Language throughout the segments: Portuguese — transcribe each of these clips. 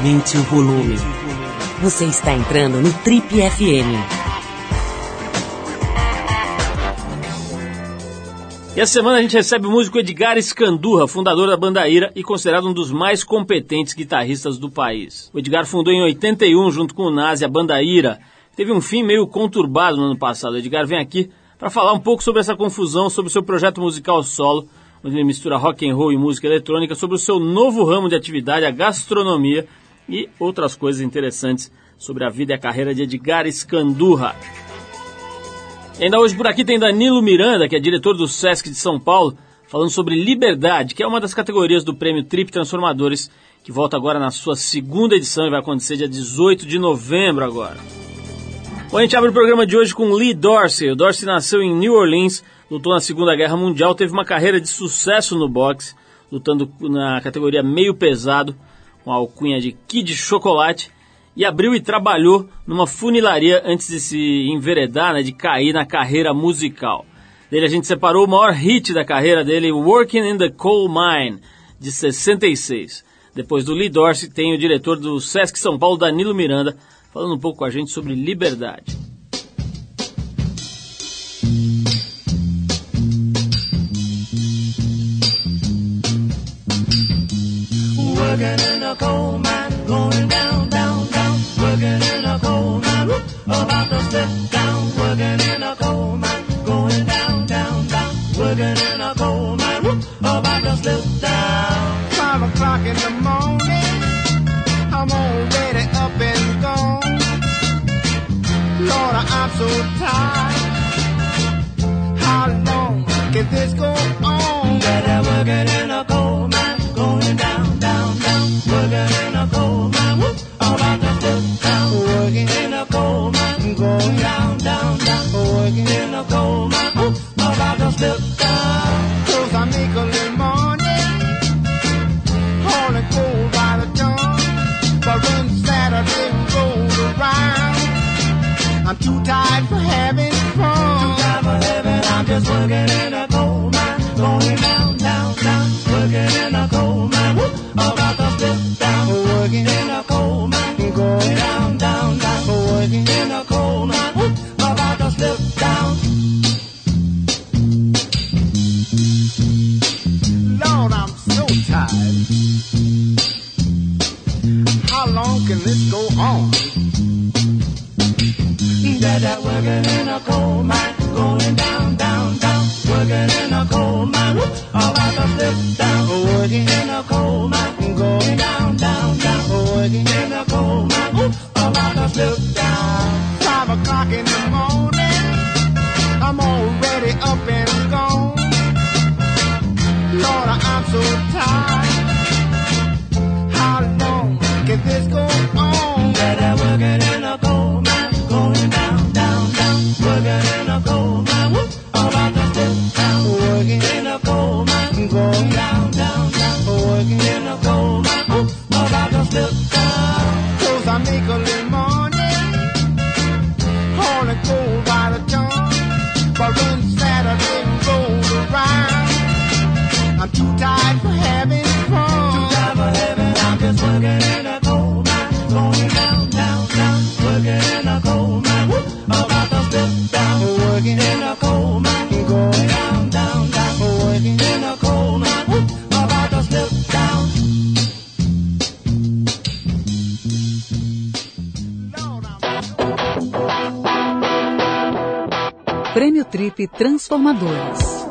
Aumente o volume. Você está entrando no Trip FM. E essa semana a gente recebe o músico Edgar Escandurra, fundador da banda Ira e considerado um dos mais competentes guitarristas do país. O Edgar fundou em 81, junto com o Nazi, a banda Ira. Teve um fim meio conturbado no ano passado. O Edgar vem aqui para falar um pouco sobre essa confusão, sobre o seu projeto musical solo onde ele mistura rock and roll e música eletrônica, sobre o seu novo ramo de atividade, a gastronomia, e outras coisas interessantes sobre a vida e a carreira de Edgar Escandurra. Ainda hoje por aqui tem Danilo Miranda, que é diretor do Sesc de São Paulo, falando sobre liberdade, que é uma das categorias do prêmio Trip Transformadores, que volta agora na sua segunda edição e vai acontecer dia 18 de novembro agora. Bom, a gente abre o programa de hoje com Lee Dorsey. O Dorsey nasceu em New Orleans, lutou na Segunda Guerra Mundial, teve uma carreira de sucesso no boxe, lutando na categoria meio pesado, com a alcunha de Kid Chocolate, e abriu e trabalhou numa funilaria antes de se enveredar, né, de cair na carreira musical. Dele a gente separou o maior hit da carreira dele, Working in the Coal Mine, de 66. Depois do Lee Dorsey tem o diretor do Sesc São Paulo, Danilo Miranda, falando um pouco com a gente sobre liberdade. Working in a coal mine, going down, down, down, working in a coal mine, whoop, about to slip down, working in a coal mine, going down, down, down, working in a coal mine, whoop, about to slip down. Five o'clock in the morning, I'm already up and gone. Lord, I'm so tired. How long can this go on? Better working in a I'm too tired for having fun. Too tired for having, I'm just working in a slip down. Five o'clock in the morning, I'm already up and gone. Lord, I'm so tired. How long can this go on? Transformadores.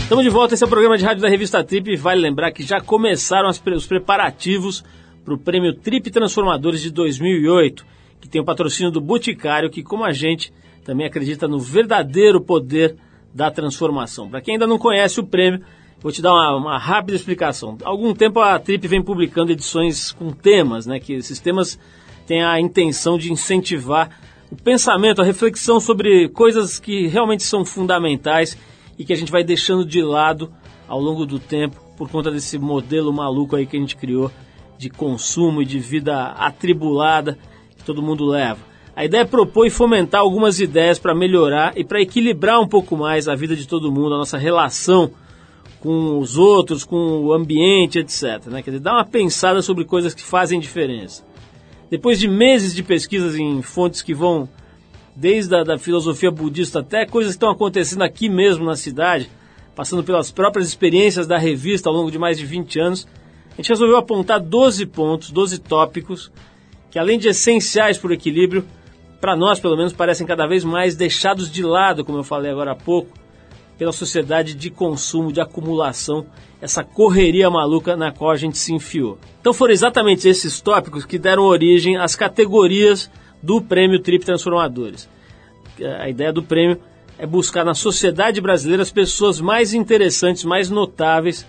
Estamos de volta, esse é o programa de rádio da revista Trip vale lembrar que já começaram as, os preparativos para o prêmio Trip Transformadores de 2008, que tem o patrocínio do Boticário, que como a gente também acredita no verdadeiro poder da transformação. Para quem ainda não conhece o prêmio, vou te dar uma, uma, rápida explicação. Há algum tempo a Trip vem publicando edições com temas, né, que esses temas têm a intenção de incentivar o pensamento, a reflexão sobre coisas que realmente são fundamentais e que a gente vai deixando de lado ao longo do tempo por conta desse modelo maluco aí que a gente criou de consumo e de vida atribulada que todo mundo leva. A ideia é propor e fomentar algumas ideias para melhorar e para equilibrar um pouco mais a vida de todo mundo, a nossa relação com os outros, com o ambiente, etc. Né? Quer dizer, dá uma pensada sobre coisas que fazem diferença. Depois de meses de pesquisas em fontes que vão desde a da filosofia budista até coisas que estão acontecendo aqui mesmo na cidade, passando pelas próprias experiências da revista ao longo de mais de 20 anos, a gente resolveu apontar 12 pontos, 12 tópicos, que além de essenciais para o equilíbrio, para nós pelo menos parecem cada vez mais deixados de lado, como eu falei agora há pouco, pela sociedade de consumo, de acumulação, essa correria maluca na qual a gente se enfiou. Então foram exatamente esses tópicos que deram origem às categorias do Prêmio Trip Transformadores. A ideia do prêmio é buscar na sociedade brasileira as pessoas mais interessantes, mais notáveis,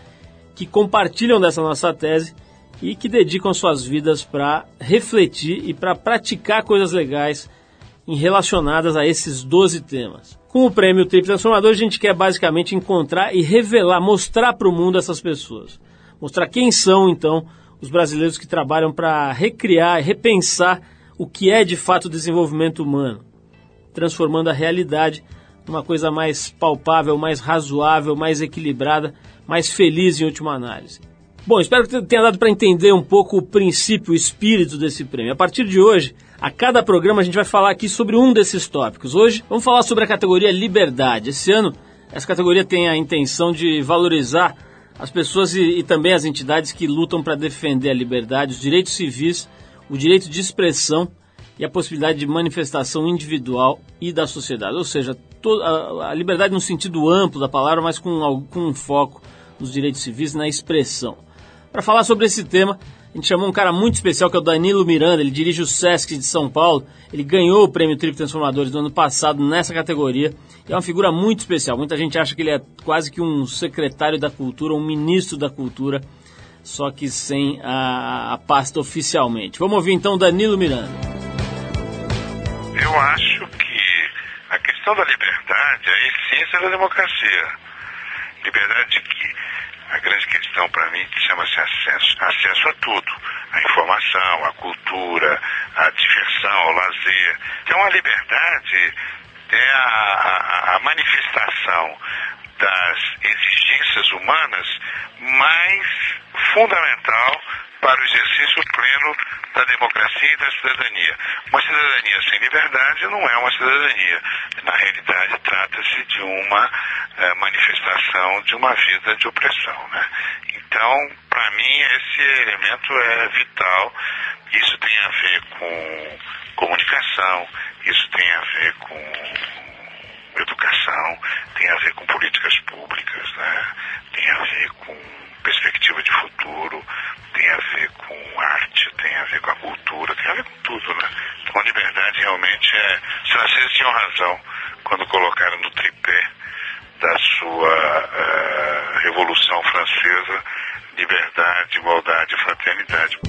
que compartilham dessa nossa tese e que dedicam suas vidas para refletir e para praticar coisas legais relacionadas a esses 12 temas. Com o prêmio Trip Transformador, a gente quer basicamente encontrar e revelar, mostrar para o mundo essas pessoas. Mostrar quem são, então, os brasileiros que trabalham para recriar e repensar o que é de fato o desenvolvimento humano, transformando a realidade numa coisa mais palpável, mais razoável, mais equilibrada, mais feliz em última análise. Bom, espero que tenha dado para entender um pouco o princípio, o espírito desse prêmio. A partir de hoje, a cada programa a gente vai falar aqui sobre um desses tópicos. Hoje vamos falar sobre a categoria liberdade. Esse ano essa categoria tem a intenção de valorizar as pessoas e, e também as entidades que lutam para defender a liberdade, os direitos civis, o direito de expressão e a possibilidade de manifestação individual e da sociedade. Ou seja, a, liberdade no sentido amplo da palavra, mas com, com um foco nos direitos civis na expressão. Para falar sobre esse tema, a gente chamou um cara muito especial que é o Danilo Miranda, ele dirige o Sesc de São Paulo, ele ganhou o prêmio Trip Transformadores do ano passado nessa categoria. É uma figura muito especial. Muita gente acha que ele é quase que um secretário da cultura, um ministro da cultura, só que sem a, a pasta oficialmente. Vamos ouvir então Danilo Miranda. Eu acho que a questão da liberdade é a essência da democracia. Liberdade de que a grande questão para mim chama-se acesso. Acesso a tudo. A informação, a cultura, a diversão, ao lazer. Então a liberdade é a, a, a manifestação das exigências humanas mais fundamental para o exercício pleno da democracia e da cidadania. Uma cidadania sem liberdade não é uma cidadania. Na realidade, trata-se de uma é, manifestação de uma vida de opressão. Né? Então, para mim, esse elemento é vital. Isso tem a ver com comunicação, isso tem a ver com educação, tem a ver com políticas públicas, né? tem a ver com perspectiva de futuro, tem a ver com arte, tem a ver com a cultura, tem a ver com tudo, né? Então a liberdade realmente é. Os franceses tinham razão quando colocaram no tripé da sua uh, Revolução Francesa liberdade, igualdade e fraternidade.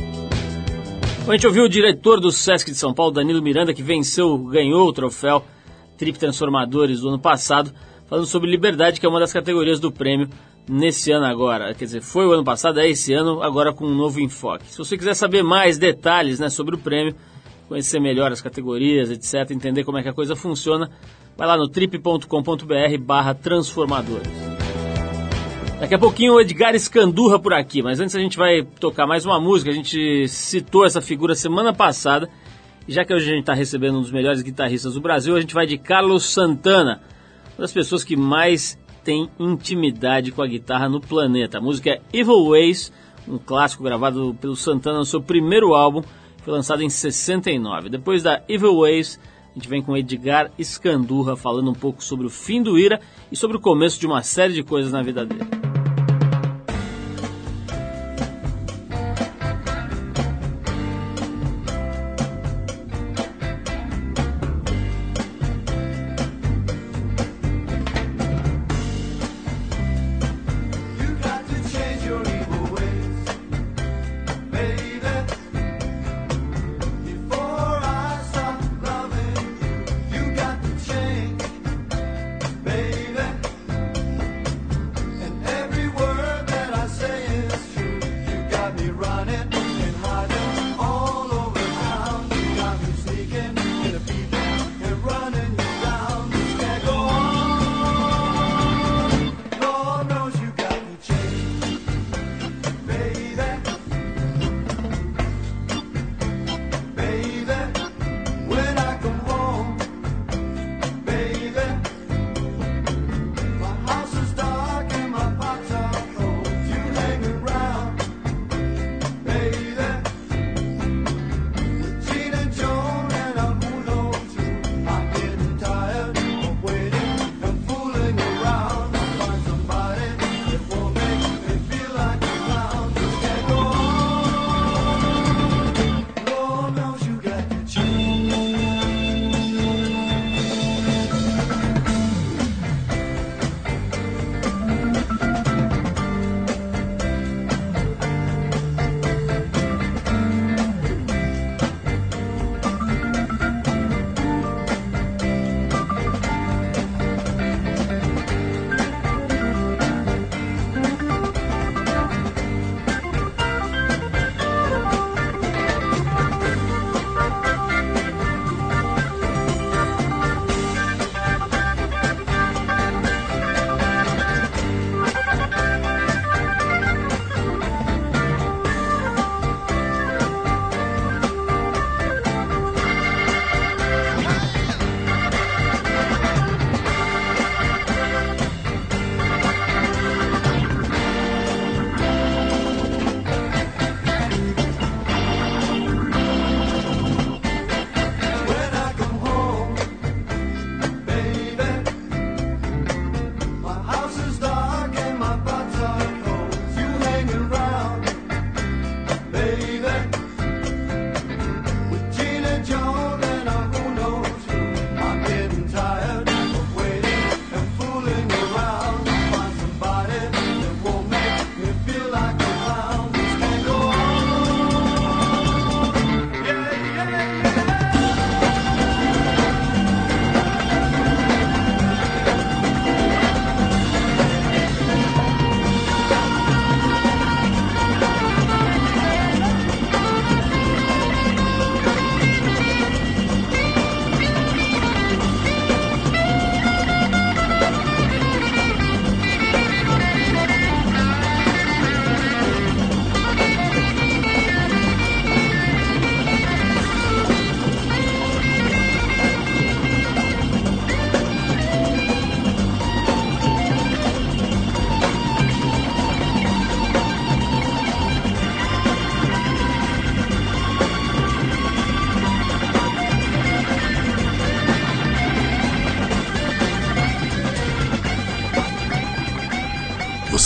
A gente ouviu o diretor do Sesc de São Paulo, Danilo Miranda, que venceu, ganhou o troféu Trip Transformadores do ano passado, falando sobre liberdade, que é uma das categorias do prêmio nesse ano agora. Quer dizer, foi o ano passado, é esse ano, agora com um novo enfoque. Se você quiser saber mais detalhes né, sobre o prêmio, conhecer melhor as categorias, etc., entender como é que a coisa funciona, vai lá no trip.com.br barra transformadores. Daqui a pouquinho o Edgar Escandurra por aqui, mas antes a gente vai tocar mais uma música. A gente citou essa figura semana passada, e já que hoje a gente está recebendo um dos melhores guitarristas do Brasil, a gente vai de Carlos Santana, uma das pessoas que mais tem intimidade com a guitarra no planeta. A música é Evil Ways, um clássico gravado pelo Santana no seu primeiro álbum, foi lançado em 69. Depois da Evil Ways, a gente vem com Edgar Escandurra falando um pouco sobre o fim do Ira e sobre o começo de uma série de coisas na vida dele.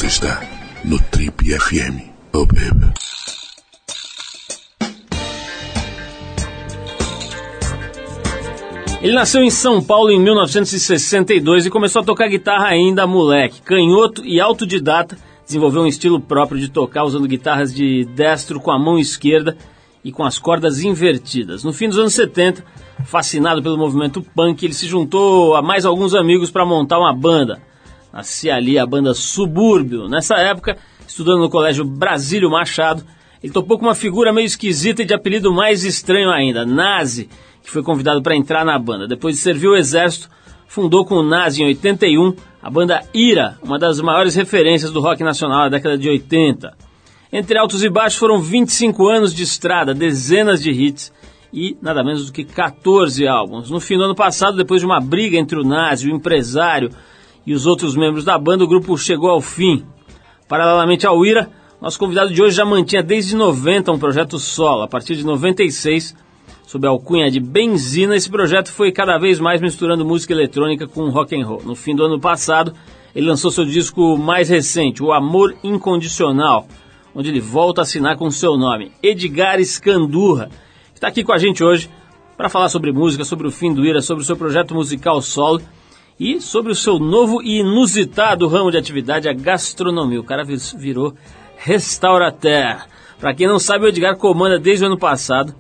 Você está no Trip FM. Oh, baby. Ele nasceu em São Paulo em 1962 e começou a tocar guitarra ainda moleque. Canhoto e autodidata, desenvolveu um estilo próprio de tocar usando guitarras de destro com a mão esquerda e com as cordas invertidas. No fim dos anos 70, fascinado pelo movimento punk, ele se juntou a mais alguns amigos para montar uma banda. Nascia ali a banda Subúrbio. Nessa época, estudando no colégio Brasílio Machado, ele topou com uma figura meio esquisita e de apelido mais estranho ainda, Nazi, que foi convidado para entrar na banda. Depois de servir o exército, fundou com o Nazi em 81 a banda Ira, uma das maiores referências do rock nacional da década de 80. Entre altos e baixos foram 25 anos de estrada, dezenas de hits e nada menos do que 14 álbuns. No fim do ano passado, depois de uma briga entre o Nazi, o empresário e os outros membros da banda, o grupo chegou ao fim. Paralelamente ao Ira, nosso convidado de hoje já mantinha desde 90 um projeto solo. A partir de 96, sob a alcunha de Benzina, esse projeto foi cada vez mais misturando música eletrônica com rock and roll. No fim do ano passado, ele lançou seu disco mais recente, O Amor Incondicional, onde ele volta a assinar com seu nome, Edgar Escandurra. Está aqui com a gente hoje para falar sobre música, sobre o fim do Ira, sobre o seu projeto musical solo e sobre o seu novo e inusitado ramo de atividade, a gastronomia. O cara virou restaurateur. Para quem não sabe, o Edgar comanda desde o ano passado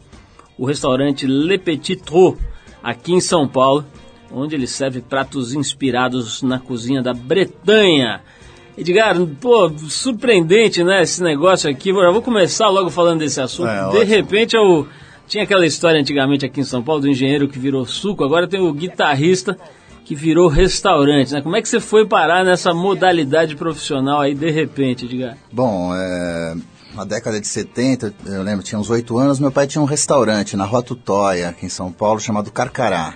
o restaurante Le Petit Trot, aqui em São Paulo, onde ele serve pratos inspirados na cozinha da Bretanha. Edgar, pô, surpreendente, né, esse negócio aqui. Eu vou começar logo falando desse assunto. É, de ótimo. repente eu tinha aquela história antigamente aqui em São Paulo do engenheiro que virou suco, agora tem o guitarrista que virou restaurante, né? Como é que você foi parar nessa modalidade profissional aí de repente, Edgar? Bom, é, na década de 70, eu lembro, tinha uns oito anos, meu pai tinha um restaurante na Rua Tutóia, aqui em São Paulo, chamado Carcará.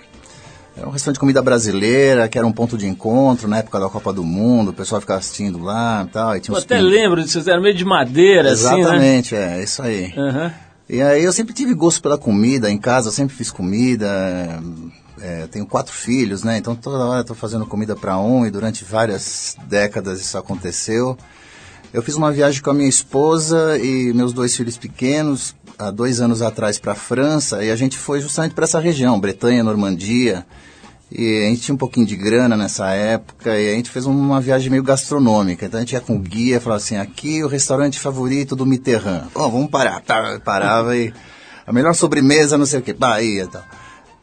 Era um restaurante de comida brasileira, que era um ponto de encontro na época da Copa do Mundo, o pessoal ficava assistindo lá e tal. E tinha eu até pin... lembro disso, era meio de madeira, Exatamente, assim, né? é, isso aí. Uhum. E aí eu sempre tive gosto pela comida, em casa eu sempre fiz comida, é, tenho quatro filhos, né? Então toda hora estou fazendo comida para um e durante várias décadas isso aconteceu. Eu fiz uma viagem com a minha esposa e meus dois filhos pequenos há dois anos atrás para a França e a gente foi justamente para essa região, Bretanha, Normandia. E a gente tinha um pouquinho de grana nessa época e a gente fez uma viagem meio gastronômica. Então a gente ia com o guia falava assim: aqui o restaurante favorito do Mitterrand. Ó, oh, vamos parar. Tá, parava e a melhor sobremesa, não sei o que, Bahia e tal.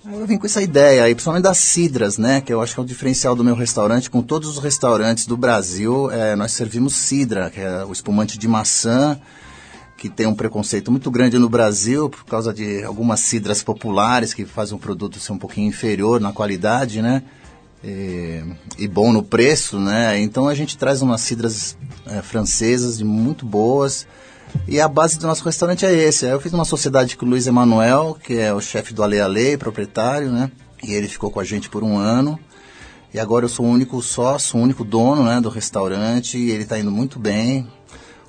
Eu vim com essa ideia aí, principalmente das cidras, né? Que eu acho que é o diferencial do meu restaurante. Com todos os restaurantes do Brasil, é, nós servimos cidra, que é o espumante de maçã, que tem um preconceito muito grande no Brasil por causa de algumas cidras populares que fazem um produto ser um pouquinho inferior na qualidade, né? E, e bom no preço, né? Então a gente traz umas cidras é, francesas muito boas e a base do nosso restaurante é esse. Eu fiz uma sociedade com o Luiz Emanuel, que é o chefe do Ale Ale, proprietário, né? E ele ficou com a gente por um ano. E agora eu sou o único sócio, o único dono né, do restaurante. E ele está indo muito bem.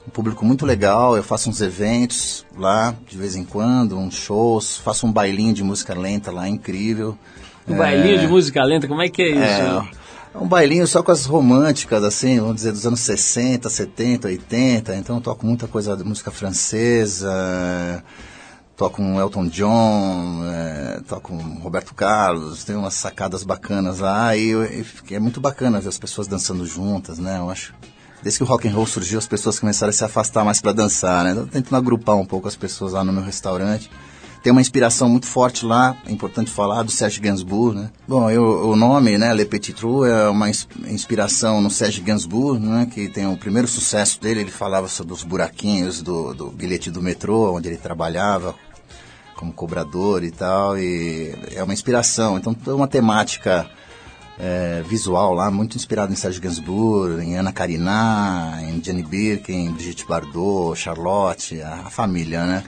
Um público muito legal. Eu faço uns eventos lá de vez em quando, uns shows. Faço um bailinho de música lenta lá, incrível. Um é... bailinho de música lenta, como é que é isso? É... É um bailinho só com as românticas, assim, vamos dizer, dos anos 60, 70, 80. Então eu toco muita coisa de música francesa, toco um Elton John, é, toco um Roberto Carlos, tem umas sacadas bacanas lá e, e é muito bacana ver as pessoas dançando juntas, né? Eu acho. Desde que o rock and roll surgiu, as pessoas começaram a se afastar mais para dançar, né? Então, tentando agrupar um pouco as pessoas lá no meu restaurante. Tem uma inspiração muito forte lá, é importante falar, do Serge Gainsbourg, né? Bom, eu, o nome, né, Le Petit Trou, é uma inspiração no Serge Gainsbourg, né, que tem o primeiro sucesso dele, ele falava sobre os buraquinhos do, do bilhete do metrô, onde ele trabalhava como cobrador e tal, e é uma inspiração. Então, toda uma temática é, visual lá, muito inspirado em Serge Gainsbourg, em Ana Karina, em Jenny Birkin, Brigitte Bardot, Charlotte, a, a família, né?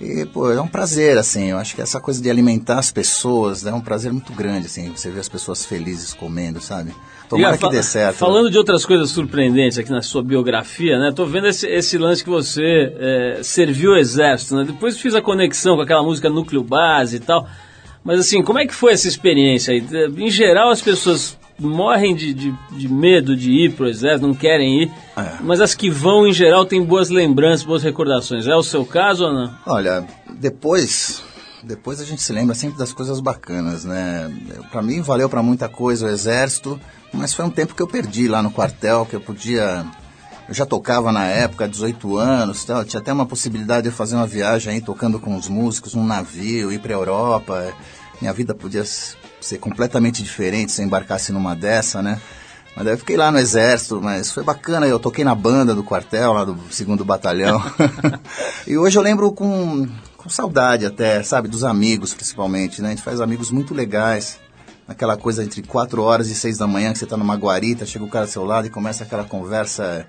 E, pô, é um prazer, assim, eu acho que essa coisa de alimentar as pessoas né, é um prazer muito grande, assim, você ver as pessoas felizes comendo, sabe? Tomara e, que dê certo. Falando né? de outras coisas surpreendentes aqui na sua biografia, né? Tô vendo esse, esse lance que você é, serviu o exército, né? Depois fiz a conexão com aquela música Núcleo Base e tal. Mas assim, como é que foi essa experiência aí? Em geral, as pessoas morrem de, de, de medo de ir pro exército, não querem ir. É. Mas as que vão, em geral, têm boas lembranças, boas recordações. É o seu caso ou não? Olha, depois, depois a gente se lembra sempre das coisas bacanas, né? Para mim valeu para muita coisa o exército, mas foi um tempo que eu perdi lá no quartel, que eu podia eu já tocava na época, 18 anos, tal, tinha até uma possibilidade de fazer uma viagem aí tocando com os músicos num navio, ir para Europa. Minha vida podia ser completamente diferente se eu embarcasse numa dessa, né? Mas daí eu fiquei lá no exército, mas foi bacana, eu toquei na banda do quartel, lá do segundo batalhão. e hoje eu lembro com, com saudade até, sabe, dos amigos principalmente, né? A gente faz amigos muito legais aquela coisa entre 4 horas e 6 da manhã que você está numa guarita, chega o cara ao seu lado e começa aquela conversa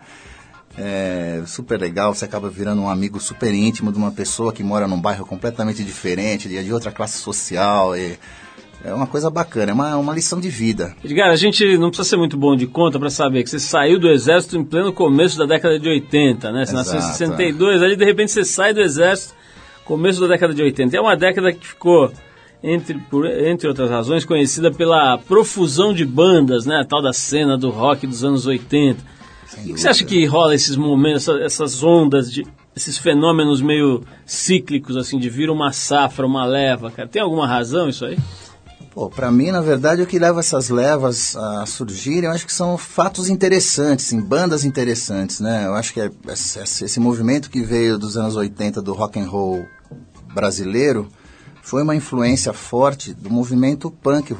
é, super legal, você acaba virando um amigo super íntimo de uma pessoa que mora num bairro completamente diferente, de outra classe social. E, é uma coisa bacana, é uma, uma lição de vida. Edgar, a gente não precisa ser muito bom de conta para saber que você saiu do exército em pleno começo da década de 80, né? Você Exato, nasceu em 62, é. ali de repente você sai do exército, começo da década de 80. É uma década que ficou entre, por, entre outras razões, conhecida pela profusão de bandas, né? A tal da cena do rock dos anos 80. O que você acha que rola esses momentos, essas ondas, de, esses fenômenos meio cíclicos, assim, de vir uma safra, uma leva, cara? Tem alguma razão isso aí? Pô, pra mim, na verdade, o que leva essas levas a surgirem, eu acho que são fatos interessantes, em bandas interessantes, né? Eu acho que é esse, esse movimento que veio dos anos 80 do rock and roll brasileiro, foi uma influência forte do movimento punk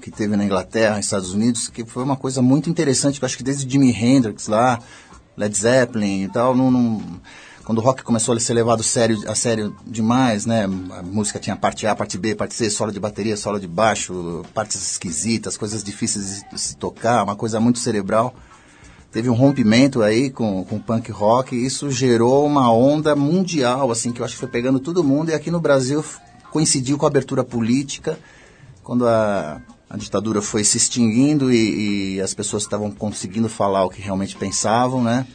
que teve na Inglaterra, nos Estados Unidos, que foi uma coisa muito interessante, eu acho que desde Jimi Hendrix lá, Led Zeppelin e tal, não, não, quando o rock começou a ser levado sério, a sério demais, né? A música tinha parte A, parte B, parte C, solo de bateria, solo de baixo, partes esquisitas, coisas difíceis de se tocar, uma coisa muito cerebral. Teve um rompimento aí com, com o punk rock e isso gerou uma onda mundial, assim, que eu acho que foi pegando todo mundo e aqui no Brasil coincidiu com a abertura política, quando a, a ditadura foi se extinguindo e, e as pessoas estavam conseguindo falar o que realmente pensavam, né?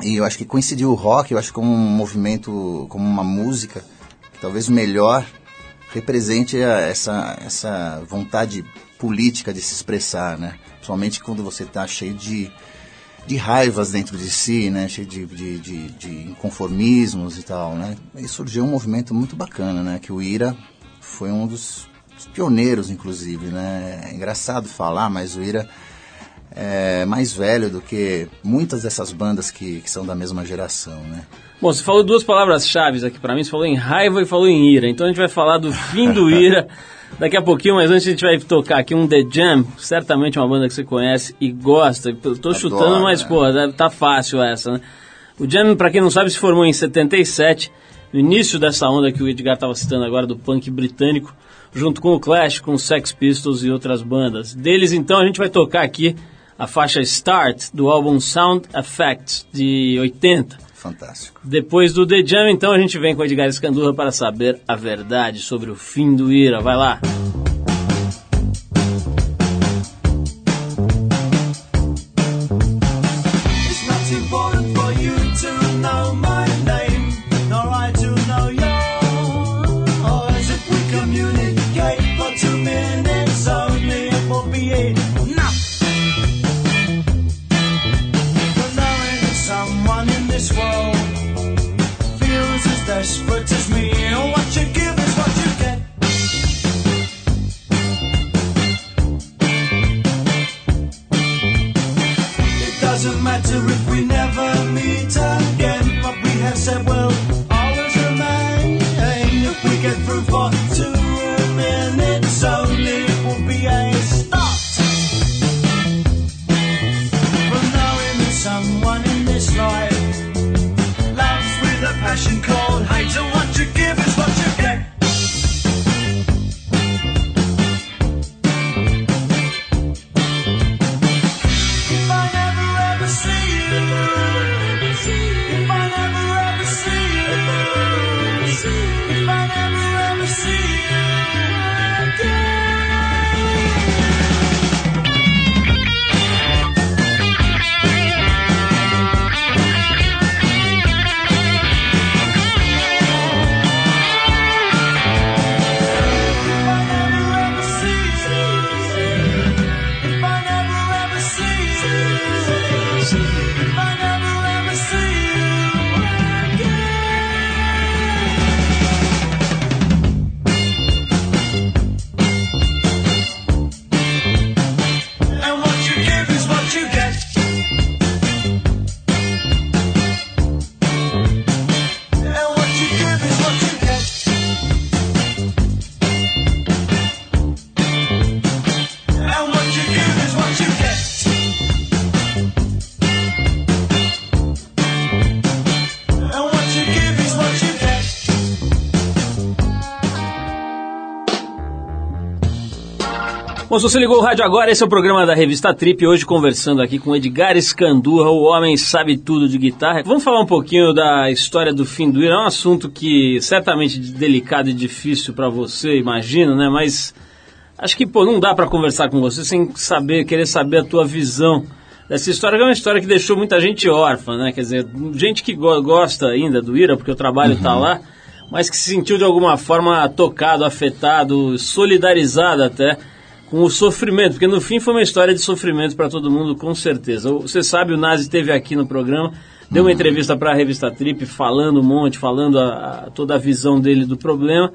E eu acho que coincidiu o rock, eu acho como um movimento, como uma música, que talvez melhor represente essa, essa vontade política de se expressar, né? Principalmente quando você está cheio de, de raivas dentro de si, né? Cheio de, de, de, de inconformismos e tal, né? E surgiu um movimento muito bacana, né? Que o Ira foi um dos, dos pioneiros, inclusive, né? É engraçado falar, mas o Ira é mais velho do que muitas dessas bandas que, que são da mesma geração, né? Bom, você falou duas palavras-chave aqui para mim, você falou em raiva e falou em ira. Então a gente vai falar do fim do ira daqui a pouquinho, mas antes a gente vai tocar aqui um The Jam, certamente uma banda que você conhece e gosta. Eu tô Adoro, chutando, mas, né? pô, tá fácil essa, né? O Jam, para quem não sabe, se formou em 77, no início dessa onda que o Edgar estava citando agora, do punk britânico, junto com o Clash, com os Sex Pistols e outras bandas. Deles, então, a gente vai tocar aqui a faixa Start, do álbum Sound Effects, de 80. Fantástico. Depois do The Jam, então, a gente vem com Edgar Escandurra para saber a verdade sobre o fim do Ira. Vai lá. Bom, se você ligou o rádio agora, esse é o programa da revista Trip. Hoje conversando aqui com Edgar Escandurra, o homem sabe tudo de guitarra. Vamos falar um pouquinho da história do fim do Ira. É um assunto que certamente delicado e difícil para você, imagino, né? Mas acho que pô, não dá para conversar com você sem saber, querer saber a tua visão dessa história, que é uma história que deixou muita gente órfã, né? Quer dizer, gente que go gosta ainda do Ira, porque o trabalho está uhum. lá, mas que se sentiu de alguma forma tocado, afetado, solidarizado até com o sofrimento, porque no fim foi uma história de sofrimento para todo mundo, com certeza. Você sabe, o Nazi esteve aqui no programa, deu uma uhum. entrevista para a revista Trip, falando um monte, falando a, a, toda a visão dele do problema.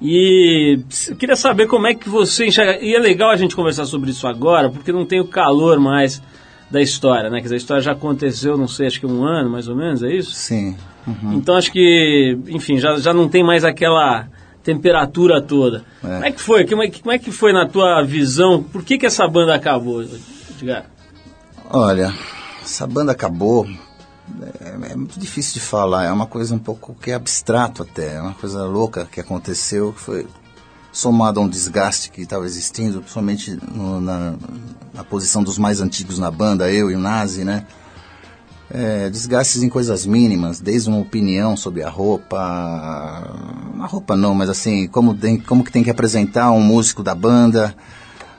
E queria saber como é que você enxerga. E é legal a gente conversar sobre isso agora, porque não tem o calor mais da história, né? Quer dizer, a história já aconteceu, não sei, acho que um ano mais ou menos, é isso? Sim. Uhum. Então acho que, enfim, já, já não tem mais aquela temperatura toda. É. Como é que foi? Como é, como é, que foi na tua visão? Por que, que essa banda acabou, Edgar? Olha, essa banda acabou. É, é, muito difícil de falar, é uma coisa um pouco que é abstrato até, é uma coisa louca que aconteceu, que foi somado a um desgaste que estava existindo, principalmente no, na, na posição dos mais antigos na banda, eu e o Nazi, né? É, desgastes em coisas mínimas, desde uma opinião sobre a roupa, a roupa não, mas assim, como, tem, como que tem que apresentar um músico da banda,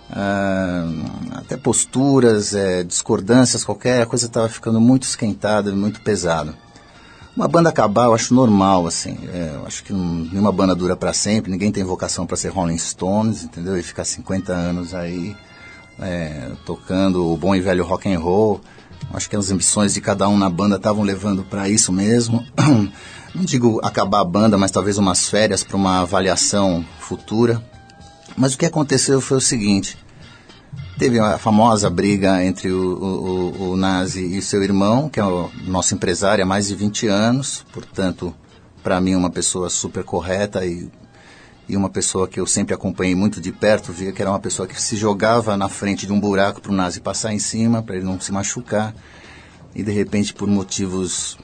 uh, até posturas, é, discordâncias, qualquer coisa estava ficando muito esquentada, muito pesada. Uma banda acabar, eu acho normal, assim. É, eu acho que nenhuma banda dura para sempre. Ninguém tem vocação para ser Rolling Stones, entendeu? E ficar 50 anos aí é, tocando o bom e velho rock and roll. Acho que as ambições de cada um na banda estavam levando para isso mesmo. Não digo acabar a banda, mas talvez umas férias para uma avaliação futura. Mas o que aconteceu foi o seguinte: teve a famosa briga entre o, o, o Nazi e seu irmão, que é o nosso empresário há mais de 20 anos, portanto, para mim, uma pessoa super correta e e uma pessoa que eu sempre acompanhei muito de perto, via que era uma pessoa que se jogava na frente de um buraco para o nazi passar em cima, para ele não se machucar. E de repente, por motivos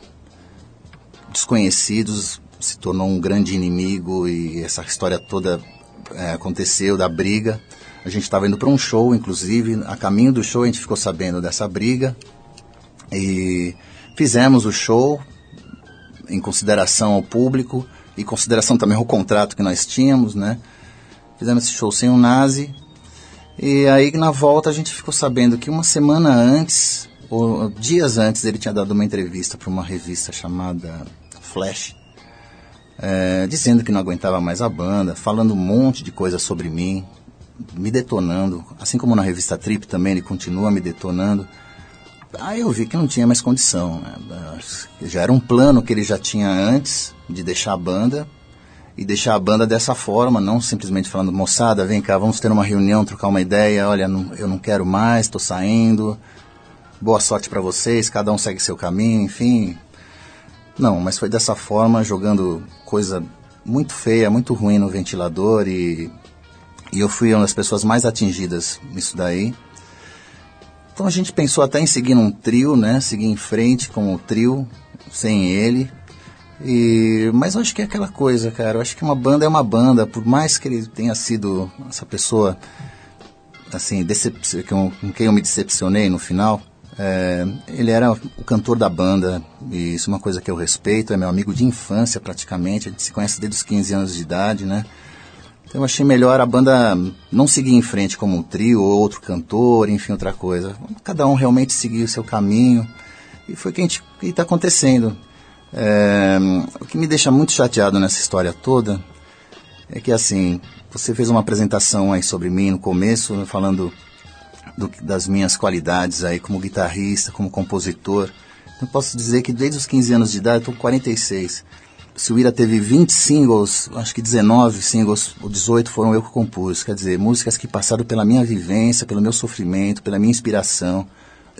desconhecidos, se tornou um grande inimigo e essa história toda é, aconteceu da briga. A gente estava indo para um show, inclusive, a caminho do show a gente ficou sabendo dessa briga e fizemos o show em consideração ao público em consideração também ao contrato que nós tínhamos, né? Fizemos esse show sem o Nazi. E aí na volta a gente ficou sabendo que uma semana antes, ou dias antes, ele tinha dado uma entrevista para uma revista chamada Flash, é, dizendo que não aguentava mais a banda, falando um monte de coisa sobre mim, me detonando, assim como na revista Trip também ele continua me detonando. Aí eu vi que não tinha mais condição. Né? Já era um plano que ele já tinha antes de deixar a banda e deixar a banda dessa forma, não simplesmente falando, moçada, vem cá, vamos ter uma reunião, trocar uma ideia, olha, não, eu não quero mais, estou saindo, boa sorte para vocês, cada um segue seu caminho, enfim. Não, mas foi dessa forma, jogando coisa muito feia, muito ruim no ventilador e, e eu fui uma das pessoas mais atingidas nisso daí. Então a gente pensou até em seguir um trio, né? Seguir em frente com o trio, sem ele. E, mas eu acho que é aquela coisa, cara. Eu acho que uma banda é uma banda, por mais que ele tenha sido essa pessoa, assim, com, com quem eu me decepcionei no final. É, ele era o cantor da banda, e isso é uma coisa que eu respeito, é meu amigo de infância praticamente, a gente se conhece desde os 15 anos de idade, né? Então eu achei melhor a banda não seguir em frente como um trio ou outro cantor, enfim, outra coisa. Cada um realmente seguir o seu caminho. E foi o que está acontecendo. É, o que me deixa muito chateado nessa história toda é que, assim, você fez uma apresentação aí sobre mim no começo, falando do, das minhas qualidades aí como guitarrista, como compositor. Eu posso dizer que desde os 15 anos de idade, eu estou com 46 Ira teve 20 singles, acho que 19 singles, ou 18 foram eu que compus. Quer dizer, músicas que passaram pela minha vivência, pelo meu sofrimento, pela minha inspiração.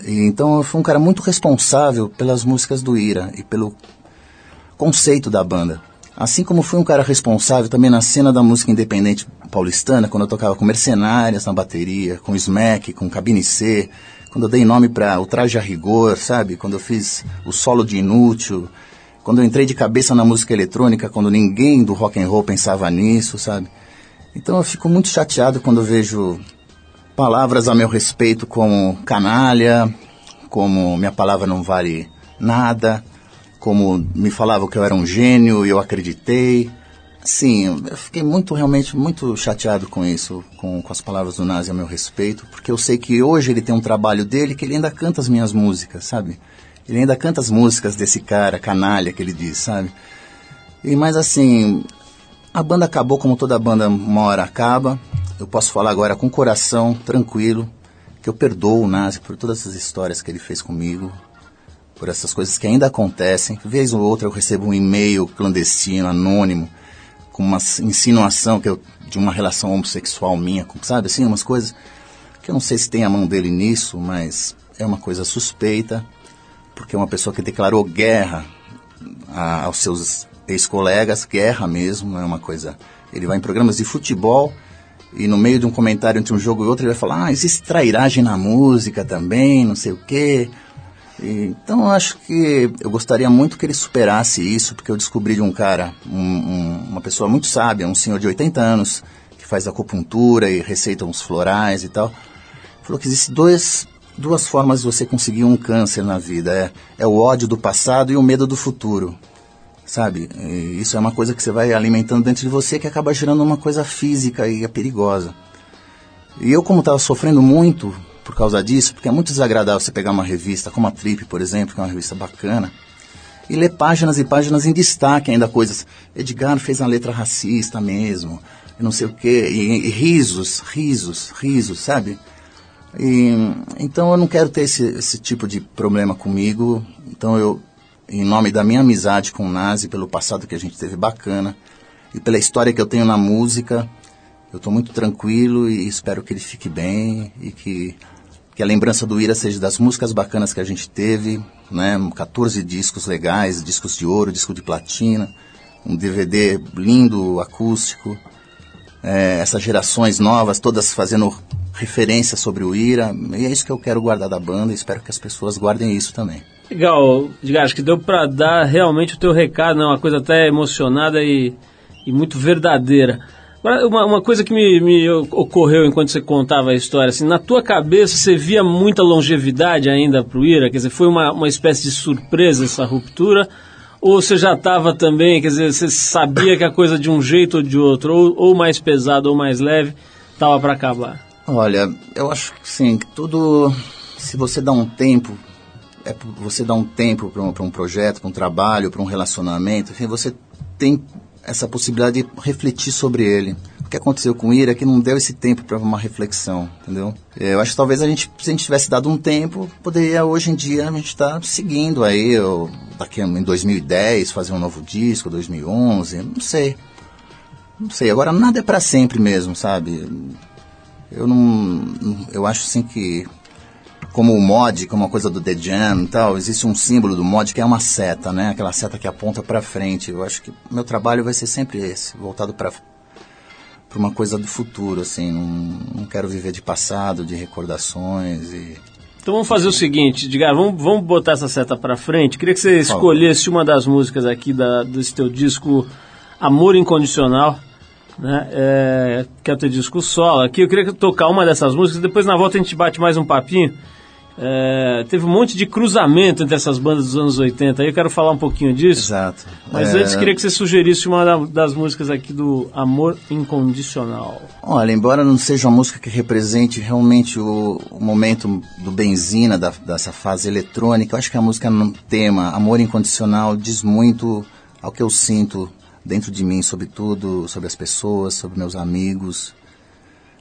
E, então eu fui um cara muito responsável pelas músicas do Ira e pelo conceito da banda. Assim como fui um cara responsável também na cena da música independente paulistana, quando eu tocava com Mercenárias na bateria, com Smack, com Cabine C, quando eu dei nome para o Traje a Rigor, sabe? Quando eu fiz o solo de Inútil, quando eu entrei de cabeça na música eletrônica, quando ninguém do rock and roll pensava nisso, sabe? Então eu fico muito chateado quando vejo palavras a meu respeito como canalha, como minha palavra não vale nada, como me falavam que eu era um gênio e eu acreditei. Sim, eu fiquei muito, realmente, muito chateado com isso, com, com as palavras do Nazi a meu respeito, porque eu sei que hoje ele tem um trabalho dele que ele ainda canta as minhas músicas, sabe? Ele ainda canta as músicas desse cara, canalha, que ele diz, sabe? E, mas assim, a banda acabou como toda banda uma hora acaba. Eu posso falar agora com o coração tranquilo que eu perdoo o Nazi por todas as histórias que ele fez comigo, por essas coisas que ainda acontecem. Vez ou outra eu recebo um e-mail clandestino, anônimo, com uma insinuação que eu, de uma relação homossexual minha, sabe assim, umas coisas que eu não sei se tem a mão dele nisso, mas é uma coisa suspeita, porque é uma pessoa que declarou guerra a, aos seus ex-colegas, guerra mesmo, é uma coisa. Ele vai em programas de futebol e no meio de um comentário entre um jogo e outro ele vai falar, ah, existe trairagem na música também, não sei o quê. E, então eu acho que eu gostaria muito que ele superasse isso, porque eu descobri de um cara, um, um, uma pessoa muito sábia, um senhor de 80 anos, que faz acupuntura e receita uns florais e tal, falou que existe dois, duas formas de você conseguir um câncer na vida. É, é o ódio do passado e o medo do futuro sabe? E isso é uma coisa que você vai alimentando dentro de você que acaba gerando uma coisa física e é perigosa. E eu, como estava sofrendo muito por causa disso, porque é muito desagradável você pegar uma revista como a Trip, por exemplo, que é uma revista bacana, e ler páginas e páginas em destaque ainda coisas. Edgar fez uma letra racista mesmo, não sei o quê, e, e risos, risos, risos, sabe? E, então eu não quero ter esse, esse tipo de problema comigo, então eu em nome da minha amizade com o Nazi, pelo passado que a gente teve bacana e pela história que eu tenho na música, eu estou muito tranquilo e espero que ele fique bem e que, que a lembrança do Ira seja das músicas bacanas que a gente teve, né? 14 discos legais, discos de ouro, disco de platina, um DVD lindo, acústico, é, essas gerações novas, todas fazendo referência sobre o Ira, e é isso que eu quero guardar da banda e espero que as pessoas guardem isso também. Legal, Edgar, acho que deu para dar realmente o teu recado, né? uma coisa até emocionada e, e muito verdadeira. Uma, uma coisa que me, me, ocorreu enquanto você contava a história, assim, na tua cabeça você via muita longevidade ainda para o Ira? Quer dizer, foi uma, uma espécie de surpresa essa ruptura? Ou você já estava também, quer dizer, você sabia que a coisa de um jeito ou de outro, ou, ou mais pesado ou mais leve, estava para acabar? Olha, eu acho que sim, que tudo, se você dá um tempo é você dar um tempo para um, um projeto, para um trabalho, para um relacionamento, enfim, você tem essa possibilidade de refletir sobre ele. O que aconteceu com Ira é que não deu esse tempo para uma reflexão, entendeu? Eu acho que talvez a gente, se a gente tivesse dado um tempo, poderia hoje em dia a gente estar tá seguindo aí, ou daqui em 2010 fazer um novo disco, 2011, não sei. Não sei, agora nada é para sempre mesmo, sabe? Eu não, eu acho assim que como o mod, como uma coisa do The Jam e tal, existe um símbolo do mod que é uma seta, né? Aquela seta que aponta para frente. Eu acho que meu trabalho vai ser sempre esse, voltado para para uma coisa do futuro, assim. Não, não quero viver de passado, de recordações e então vamos fazer o seguinte, Edgar, vamos, vamos botar essa seta para frente. Queria que você escolhesse uma das músicas aqui da, desse teu disco Amor Incondicional, né? É, que é o teu disco solo. Aqui eu queria tocar uma dessas músicas, depois na volta a gente bate mais um papinho. É, teve um monte de cruzamento entre essas bandas dos anos 80. Aí eu quero falar um pouquinho disso. Exato. Mas é... antes queria que você sugerisse uma das músicas aqui do Amor Incondicional. Olha, embora não seja uma música que represente realmente o, o momento do benzina, da, dessa fase eletrônica, eu acho que a música no tema Amor Incondicional diz muito ao que eu sinto dentro de mim, sobre tudo, sobre as pessoas, sobre meus amigos.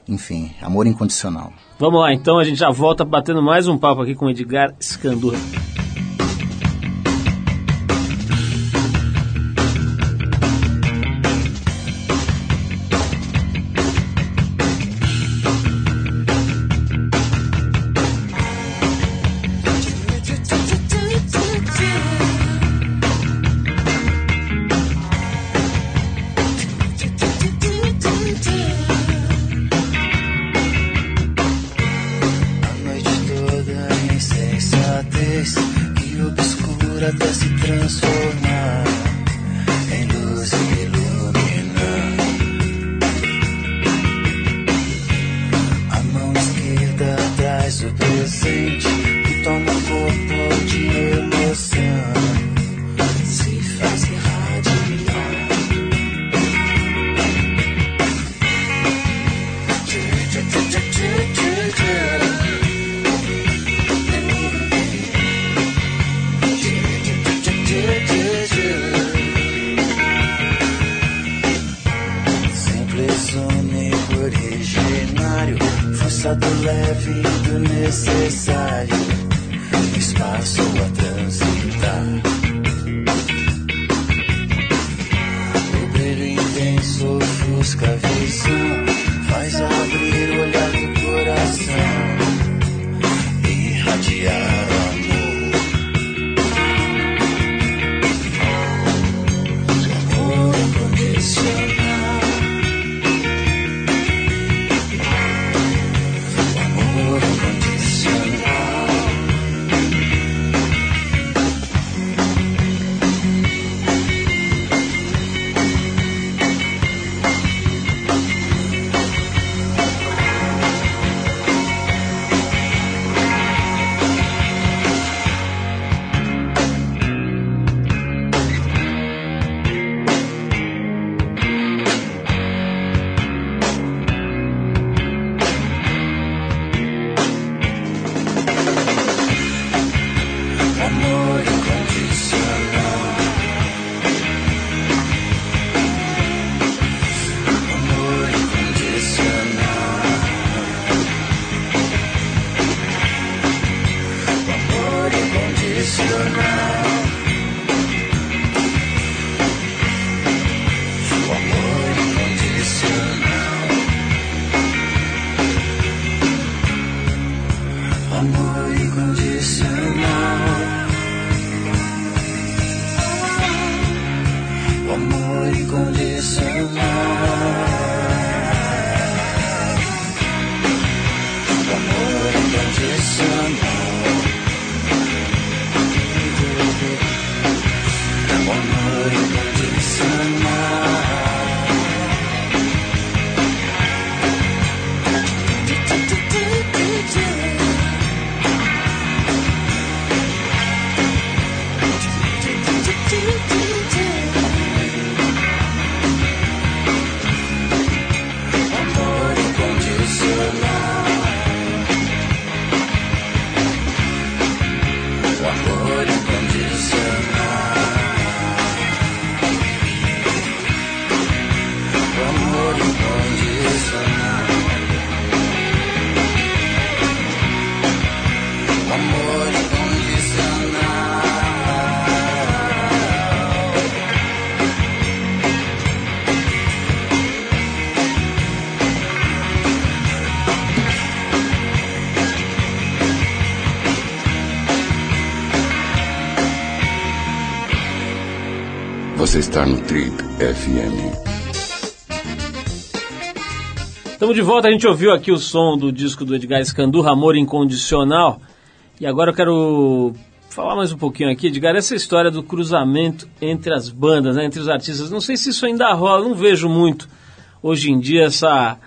Enfim, amor incondicional. Vamos lá, então a gente já volta batendo mais um papo aqui com Edgar Scandura. Leve do necessário, Você está no Trip FM. Estamos de volta, a gente ouviu aqui o som do disco do Edgar Escandurra, Amor Incondicional. E agora eu quero falar mais um pouquinho aqui, Edgar, essa história do cruzamento entre as bandas, né, entre os artistas. Não sei se isso ainda rola, não vejo muito hoje em dia essa,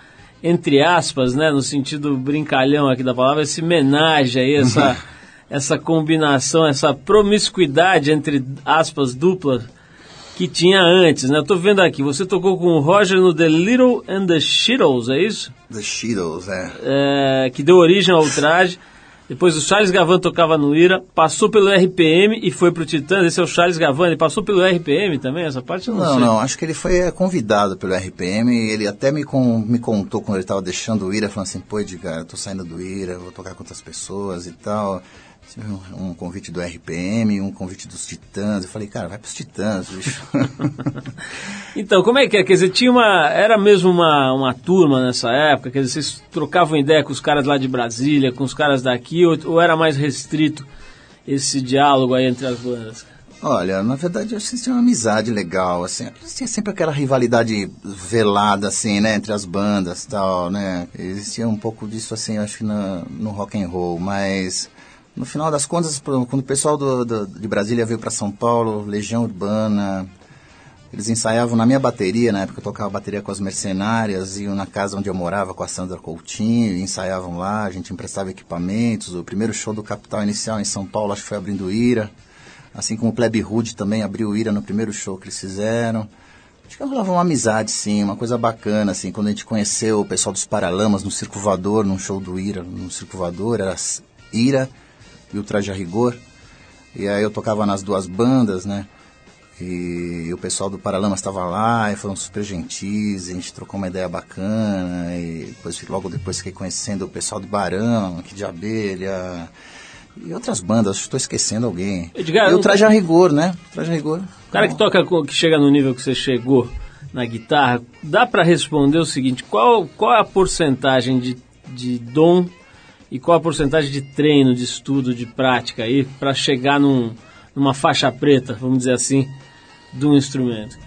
entre aspas, né, no sentido brincalhão aqui da palavra, esse homenagem aí, essa, essa combinação, essa promiscuidade entre aspas duplas que tinha antes, né? Eu tô vendo aqui, você tocou com o Roger no The Little and the Shittles, é isso? The Shadows, é. É, que deu origem ao traje. Depois o Charles Gavan tocava no Ira, passou pelo RPM e foi pro Titãs. Esse é o Charles Gavan, ele passou pelo RPM também? Essa parte eu não, Não, sei. não, acho que ele foi é, convidado pelo RPM e ele até me, con- me contou quando ele estava deixando o Ira, falando assim, pô Edgar, eu tô saindo do Ira, vou tocar com outras pessoas e tal. Um, um convite do RPM, um convite dos Titãs. Eu falei, cara, vai pros Titãs, bicho. Então, como é que é? Quer dizer, tinha uma. Era mesmo uma, uma turma nessa época? Quer dizer, vocês trocavam ideia com os caras lá de Brasília, com os caras daqui, ou, ou era mais restrito esse diálogo aí entre as bandas? Olha, na verdade, eu tinha uma amizade legal, assim. Existia sempre aquela rivalidade velada, assim, né, entre as bandas tal, né. Existia um pouco disso, assim, acho que na, no rock and roll, mas no final das contas, quando o pessoal do, do- de Brasília veio para São Paulo, Legião Urbana, Eles ensaiavam na minha bateria, na época eu tocava bateria com as mercenárias, iam na casa onde eu morava com a Sandra Coutinho, ensaiavam lá, a gente emprestava equipamentos. O primeiro show do Capital Inicial em São Paulo, acho que foi abrindo Ira. Assim como o Plebe Hood também abriu Ira no primeiro show que eles fizeram. Acho que rolava uma amizade, sim, uma coisa bacana, assim, quando a gente conheceu o pessoal dos Paralamas no Circo Voador, num show do Ira, no Circo Voador, era Ira e o Traje a Rigor. E aí eu tocava nas duas bandas, né? E o pessoal do Paralamas estava lá e foram super gentis, a gente trocou uma ideia bacana. E depois, logo depois fiquei conhecendo o pessoal do Barão, aqui de Abelha. E outras bandas, estou esquecendo alguém. Edgar, e o Traje a Rigor, né? Traje a Rigor. O cara que toca, que chega no nível que você chegou na guitarra, dá pra responder o seguinte: qual, qual é a porcentagem de, de dom e qual a porcentagem de treino, de estudo, de prática aí pra chegar num, numa faixa preta, vamos dizer assim, de um instrumento?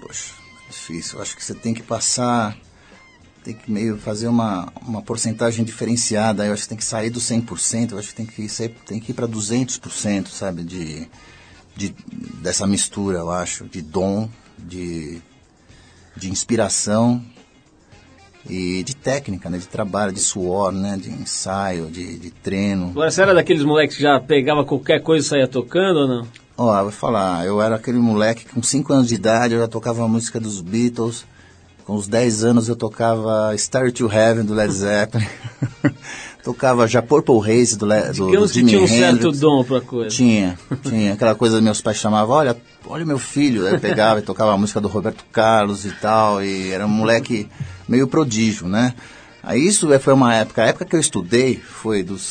Poxa, é difícil. Acho que você tem que passar, tem que meio fazer uma, uma porcentagem diferenciada. Eu acho que tem que sair do 100%, eu acho que tem que, tem que ir para 200%, sabe? De, de, dessa mistura, eu acho, de dom, de, de inspiração e de técnica, né? De trabalho, de suor, né? De ensaio, de, de treino. Agora, você era daqueles moleques que já pegava qualquer coisa e saía tocando ou não? Ó, eu vou falar, eu era aquele moleque que com 5 anos de idade eu já tocava a música dos Beatles. Com os 10 anos eu tocava Star to Heaven do Led Zeppelin. tocava já Purple Haze do, Le, do, do Digamos que Jimi tinha um certo Hendrix. dom pra coisa. Tinha, tinha. Aquela coisa meus pais chamavam, olha, olha meu filho. Aí eu pegava e tocava a música do Roberto Carlos e tal. E era um moleque meio prodígio, né? Aí isso foi uma época, a época que eu estudei foi dos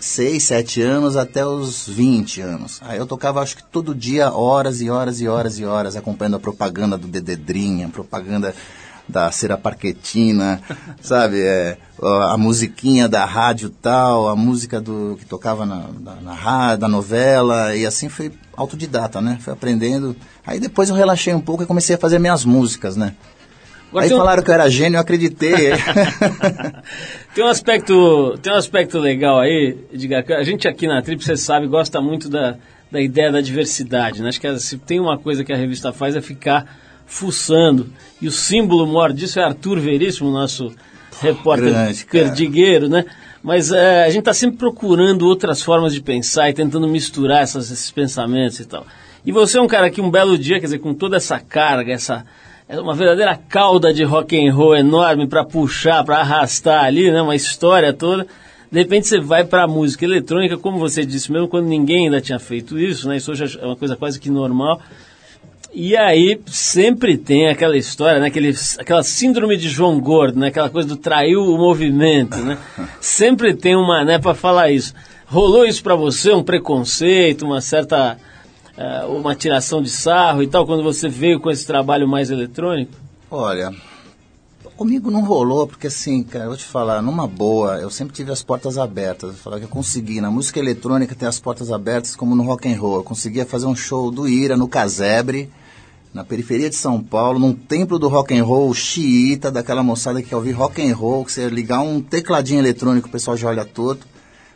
6, 7 anos até os 20 anos. Aí eu tocava acho que todo dia, horas e horas e horas e horas, acompanhando a propaganda do Dededrinha, propaganda da cera parquetina, sabe? É, a musiquinha da rádio tal, a música do que tocava na, na, na rádio, da novela, e assim foi autodidata, né? Foi aprendendo. Aí depois eu relaxei um pouco e comecei a fazer minhas músicas, né? Agora Aí um- falaram que eu era gênio, eu acreditei. Tem um aspecto, tem um aspecto legal aí, Edgar, a gente aqui na Trip, você sabe, gosta muito da, da ideia da diversidade, né? Acho que se tem uma coisa que a revista faz é ficar fuçando. E o símbolo maior disso é Arthur Veríssimo, nosso repórter grande, perdigueiro, né? Mas é, a gente está sempre procurando outras formas de pensar e tentando misturar essas- esses pensamentos e tal. E você é um cara que um belo dia, quer dizer, com toda essa carga, essa é uma verdadeira cauda de rock and roll enorme para puxar, para arrastar ali, né, uma história toda. De repente você vai para a música eletrônica, como você disse mesmo, quando ninguém ainda tinha feito isso, né? Isso hoje é uma coisa quase que normal. E aí sempre tem aquela história, né? Aquele, aquela síndrome de João Gordo, né? Aquela coisa do traiu o movimento, né? Sempre tem uma, né, para falar isso. Rolou isso para você, um preconceito, uma certa eh, uma tiração de sarro e tal, quando você veio com esse trabalho mais eletrônico? Olha, comigo não rolou, porque assim, cara, eu vou te falar, numa boa, eu sempre tive as portas abertas. Eu falar que eu consegui, na música eletrônica, ter as portas abertas como no rock and roll. Eu conseguia fazer um show do Ira no Casebre, na periferia de São Paulo, num templo do rock and roll xiita, daquela moçada que quer ouvir rock and roll, que você ligar um tecladinho eletrônico, o pessoal já olha todo.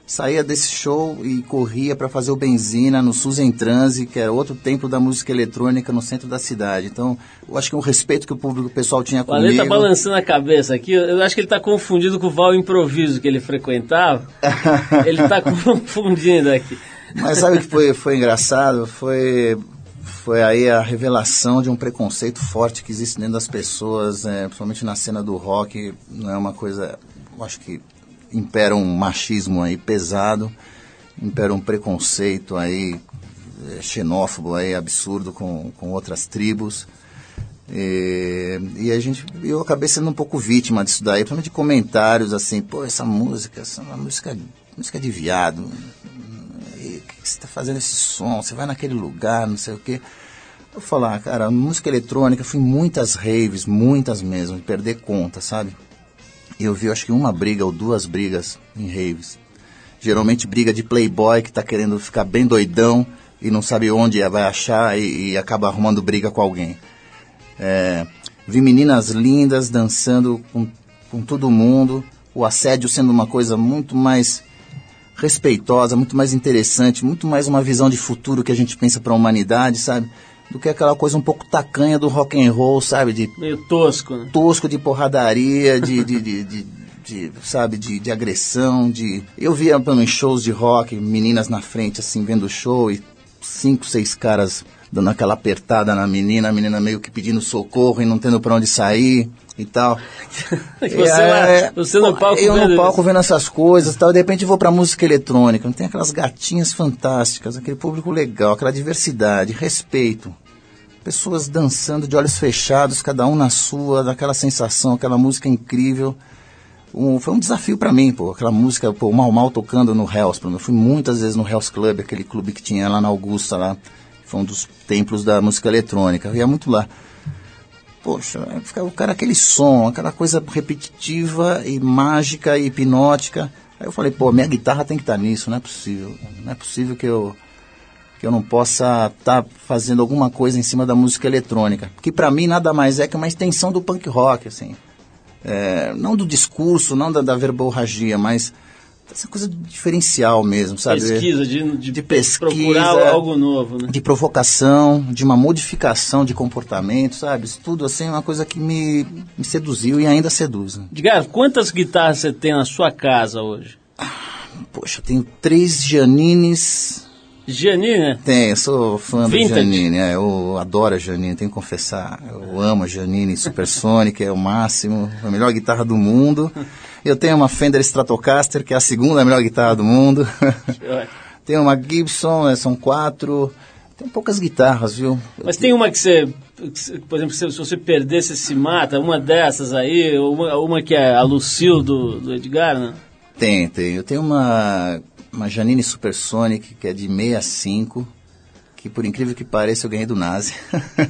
Saía desse show e corria para fazer o Benzina no Suzen Transe, que era outro templo da música eletrônica no centro da cidade. Então, eu acho que o respeito que o público o pessoal tinha O Ale comigo. tá balançando a cabeça aqui, eu acho que ele tá confundido com o Val Improviso que ele frequentava. ele tá confundindo aqui. Mas sabe o que foi, foi engraçado? Foi, foi aí a revelação de um preconceito forte que existe dentro das pessoas, é, principalmente na cena do rock. Não é uma coisa, eu acho que impera um machismo aí pesado, impera um preconceito aí é, xenófobo aí absurdo com, com outras tribos. E, e a gente, eu acabei sendo um pouco vítima disso daí, principalmente de comentários assim, pô, essa música, essa é uma música, música de viado, e que que você está fazendo esse som? Você vai naquele lugar, não sei o quê. Vou falar, cara, música eletrônica, fui muitas raves, muitas mesmo, de perder conta, sabe? Eu vi, acho que uma briga ou duas brigas em raves. Geralmente briga de playboy que tá querendo ficar bem doidão e não sabe onde vai achar e, e acaba arrumando briga com alguém. É, vi meninas lindas dançando com, com todo mundo, o assédio sendo uma coisa muito mais respeitosa, muito mais interessante, muito mais uma visão de futuro que a gente pensa para a humanidade, sabe? Do que aquela coisa um pouco tacanha do rock and roll, sabe? De Meio tosco, né? tosco de porradaria, de, de, de, de- de, sabe, de, de agressão, de... Eu via em shows de rock, meninas na frente, assim, vendo o show e cinco, seis caras dando aquela apertada na menina, a menina meio que pedindo socorro e não tendo pra onde sair e tal. Você lá- você no palco Eu vendo no palco vendo essas coisas e tal, de repente vou pra música eletrônica, tem aquelas gatinhas fantásticas, aquele público legal, aquela diversidade, respeito pessoas dançando de olhos fechados, cada um na sua, daquela sensação, aquela música incrível. Um- foi um desafio pra mim, pô, aquela música, pô, Mal Mal tocando no Hells, pô, eu fui muitas vezes no Hells Club, aquele clube que tinha lá na Augusta, lá, foi um dos templos da música eletrônica, eu ia muito lá. Poxa, ficava o cara aquele som, aquela coisa repetitiva e mágica e hipnótica. Aí eu falei, pô, minha guitarra tem que estar nisso, não é possível. Não é possível que eu que eu não possa estar fazendo alguma coisa em cima da música eletrônica, que para mim nada mais é que uma extensão do punk rock, assim. É, não do discurso, não da, da verborragia, mas essa coisa diferencial mesmo, sabe? Pesquisa, de, de, De pesquisa. procurar algo novo, né? de provocação, de uma modificação de comportamento, sabe? Isso tudo assim é uma coisa que me, me seduziu e ainda seduz. Né? Edgar, quantas guitarras você tem na sua casa hoje? Poxa, eu tenho três Janines. Giannini, né? Tenho, eu sou fã Vintage. da Janine, é, eu adoro a Janine, tenho que confessar. Eu amo a Janine Supersonic, é o máximo, a melhor guitarra do mundo. Eu tenho uma Fender Stratocaster, que é a segunda melhor guitarra do mundo. tenho uma Gibson, é, são quatro. Tem poucas guitarras, viu? Mas tem uma que você, por exemplo, se você perder, você se mata, uma dessas aí, uma, uma que é a Lucille do, do Edgar, né? Tem, tem. Eu tenho uma, uma Janine Supersonic, que é de 65, que por incrível que pareça eu ganhei do Nazi.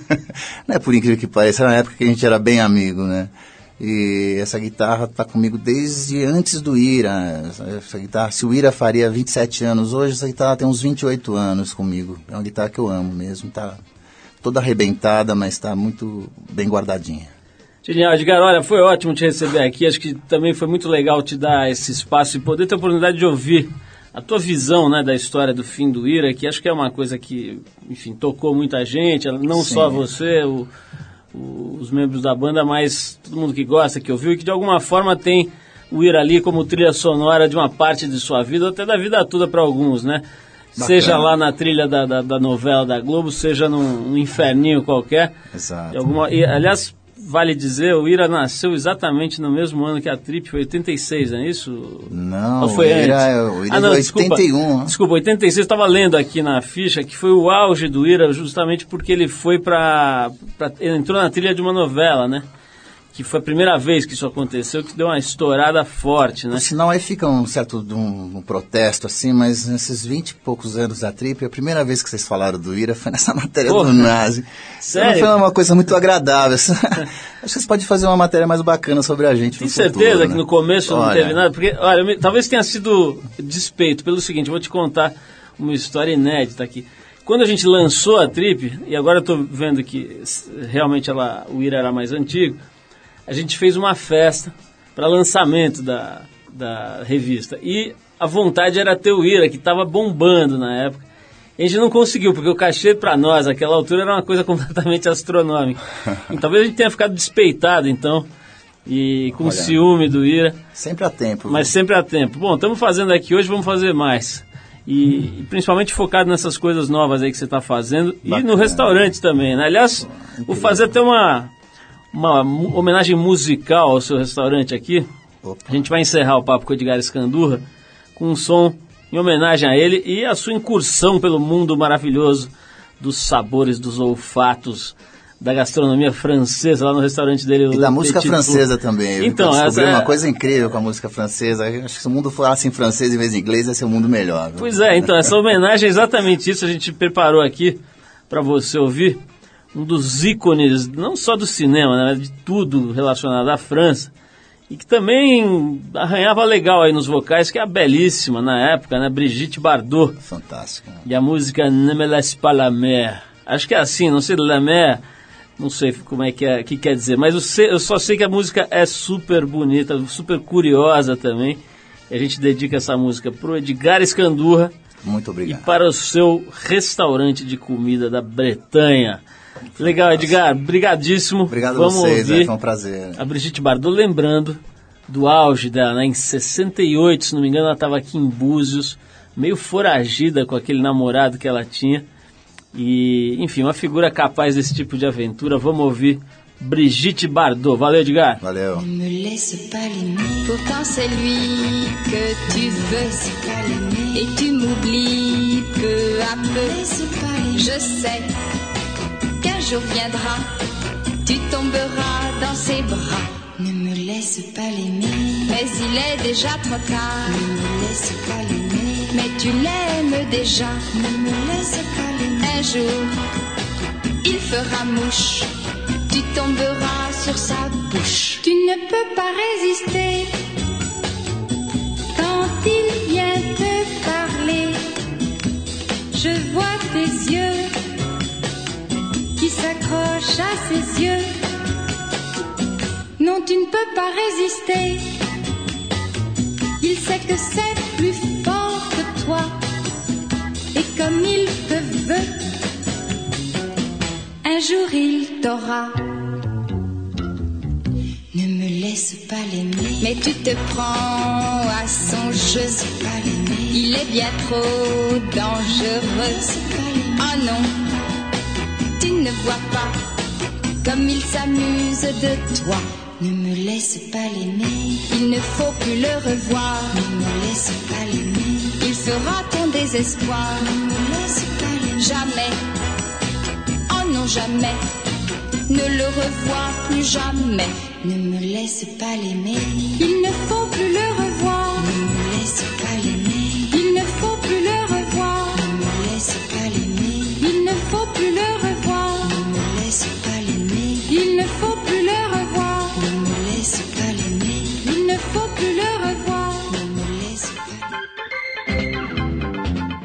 Não é por incrível que pareça, era na época que a gente era bem amigo, né? E essa guitarra tá comigo desde antes do Ira. Essa guitarra, se o Ira faria 27 anos hoje, essa guitarra tem uns 28 anos comigo. É uma guitarra que eu amo mesmo, tá toda arrebentada, mas tá muito bem guardadinha. Genial, Edgar, olha, foi ótimo te receber aqui. Acho que também foi muito legal te dar esse espaço e poder ter a oportunidade de ouvir a tua visão né, da história do fim do Ira, que acho que é uma coisa que, enfim, tocou muita gente, não Sim. só você, o- os membros da banda, mas todo mundo que gosta, que ouviu, e que de alguma forma tem o Ira ali como trilha sonora de uma parte de sua vida, ou até da vida toda para alguns, né? Seja lá na trilha da, da, da novela da Globo, seja num, num inferninho qualquer. Exato. Alguma, e, aliás, vale dizer, o Ira nasceu exatamente no mesmo ano que a Trip, foi 86, não é isso? Não, Ou foi o Ira, antes? o Ira ah, não, é desculpa, 81. Desculpa, 86, estava lendo aqui na ficha que foi o auge do Ira justamente porque ele foi para entrou na trilha de uma novela, né? Que foi a primeira vez que isso aconteceu, que deu uma estourada forte, né? Sinal, aí fica um certo um, um protesto, assim, mas nesses 20 e poucos anos da Trip, a primeira vez que vocês falaram do Ira foi nessa matéria Porra. do Nazi. Sério? Foi uma coisa muito agradável. Acho que vocês podem fazer uma matéria mais bacana sobre a gente Tem certeza futuro, que né? no começo não Olha, teve nada? Porque, olha, me- talvez tenha sido despeito pelo seguinte, eu vou te contar uma história inédita aqui. Quando a gente lançou a Trip, e agora eu tô vendo que realmente ela, o Ira era mais antigo, a gente fez uma festa para lançamento da, da revista. E a vontade era ter o Ira, que estava bombando na época. E a gente não conseguiu, porque o cachê para nós, naquela altura, era uma coisa completamente astronômica. E talvez a gente tenha ficado despeitado, então, e com Olha. ciúme do Ira, Sempre há tempo. mas sempre há tempo. Bom, estamos fazendo aqui hoje, vamos fazer mais. E, e principalmente focado nessas coisas novas aí que você está fazendo. E Bacana. no restaurante também, né? Aliás, vou fazer até uma, uma homenagem musical ao seu restaurante aqui. Opa. A gente vai encerrar o papo com o Edgar Escandurra com um som em homenagem a ele e a sua incursão pelo mundo maravilhoso dos sabores, dos olfatos, da gastronomia francesa lá no restaurante dele. E da música Petit francesa também. Então, eu essa descobri é- uma coisa incrível com a música francesa. Acho que se o mundo falasse em francês em vez de inglês, ia ser um mundo melhor. viu? Pois é, então essa homenagem é exatamente isso. A gente preparou aqui para você ouvir um dos ícones, não só do cinema, né, mas de tudo relacionado à França. E que também arranhava legal aí nos vocais, que é a belíssima na época, né? Brigitte Bardot. Fantástico. né? E a música Ne me laisse pas la mer. Acho que é assim, não sei, la mer, não sei como é que, é, que quer dizer, mas eu, sei- eu só sei que a música é super bonita, super curiosa também. E a gente dedica essa música pro Edgar Escandurra, Muito e obrigado. para o seu restaurante de comida da Bretanha. Legal, Edgar, brigadíssimo. Obrigado a Vamos vocês, ouvir é, foi um prazer. a Brigitte Bardot, lembrando do auge dela, né? Em 68, se não me engano, ela estava aqui em Búzios, meio foragida com aquele namorado que ela tinha. E, enfim, uma figura capaz desse tipo de aventura. Vamos ouvir Brigitte Bardot. Valeu, Edgar. Valeu. Me laisse pas l'aimer. Pourtant c'est lui que tu veux. Et tu m'oublies peu à peu. Je sais jour viendra, tu tomberas dans ses bras. Ne me laisse pas l'aimer. Mais il est déjà trop tard. Ne me laisse pas l'aimer. Mais tu l'aimes déjà. Ne me laisse pas l'aimer. Un jour, il fera mouche. Tu tomberas sur sa bouche. Tu ne peux pas résister quand il vient te parler. Je vois tes yeux qui s'accrochent à ses yeux. Non, tu ne peux pas résister. Il sait que c'est plus fort que toi. Et comme il te veut, un jour il t'aura. Ne me laisse pas l'aimer. Mais tu te prends à son jeu. Il est bien trop dangereux. Oh non, ne vois pas comme il s'amuse de toi. Ne me laisse pas l'aimer. Il ne faut plus le revoir. Ne me laisse pas l'aimer. Il fera ton désespoir. Ne me laisse pas l'aimer. Jamais. Oh non, jamais. Ne le revois plus jamais. Ne me laisse pas l'aimer. Il ne faut plus le revoir.